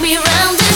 me round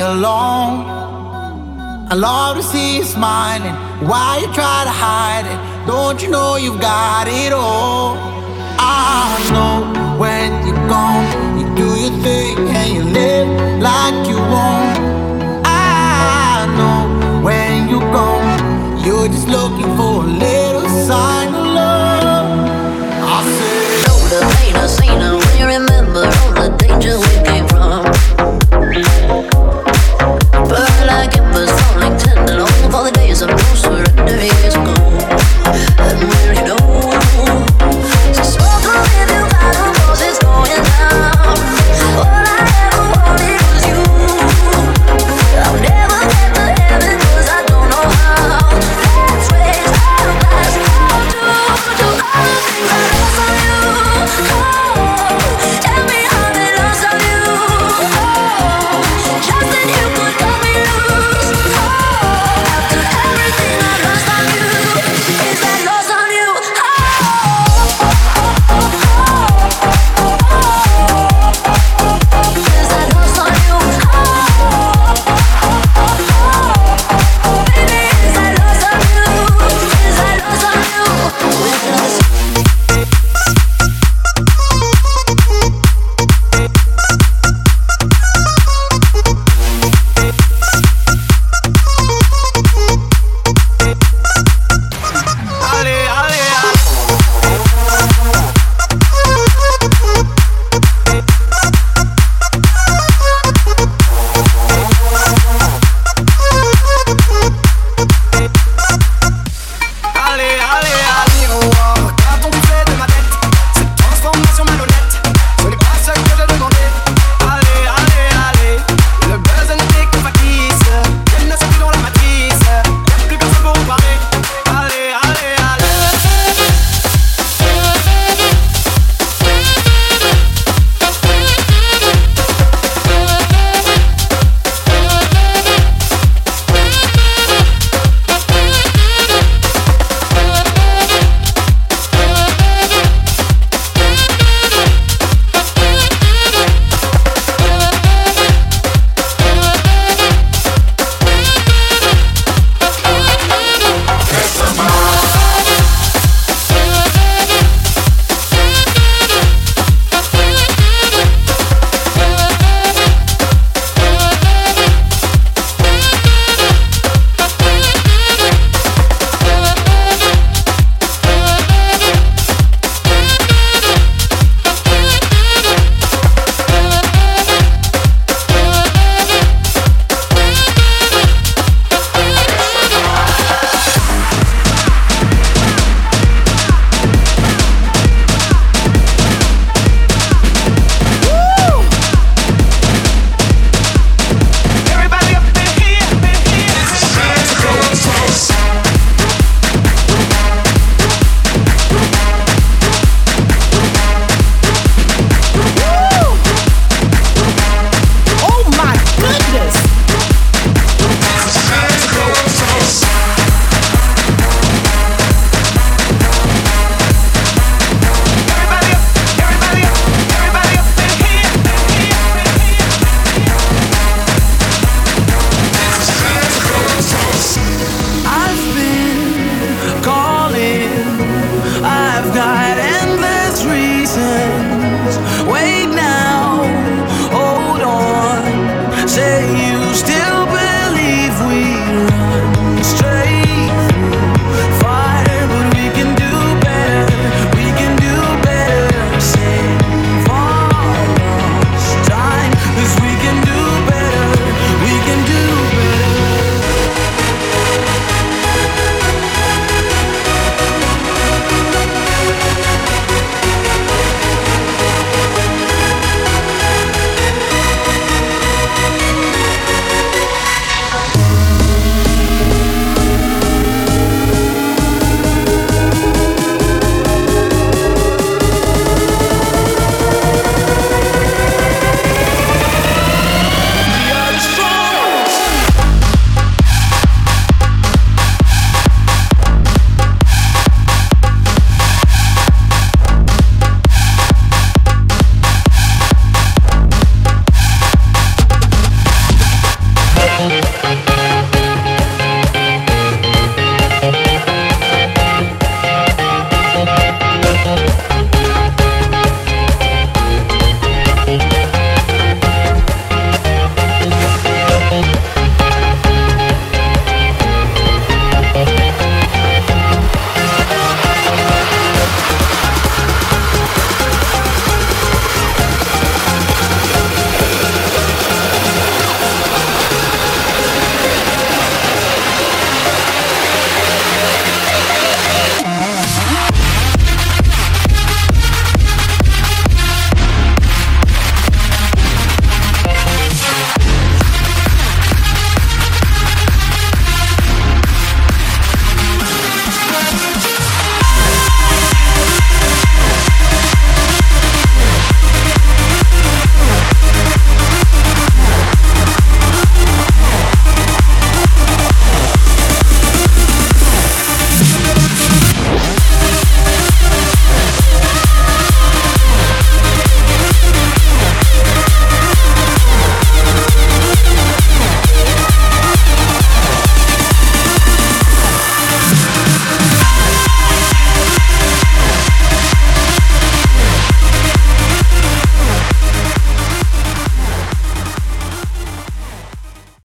alone. I love to see you smiling. Why you try to hide it? Don't you know you've got it all? I know when you're gone, you do your thing and you live like you won't. I know when you're gone, you're just looking.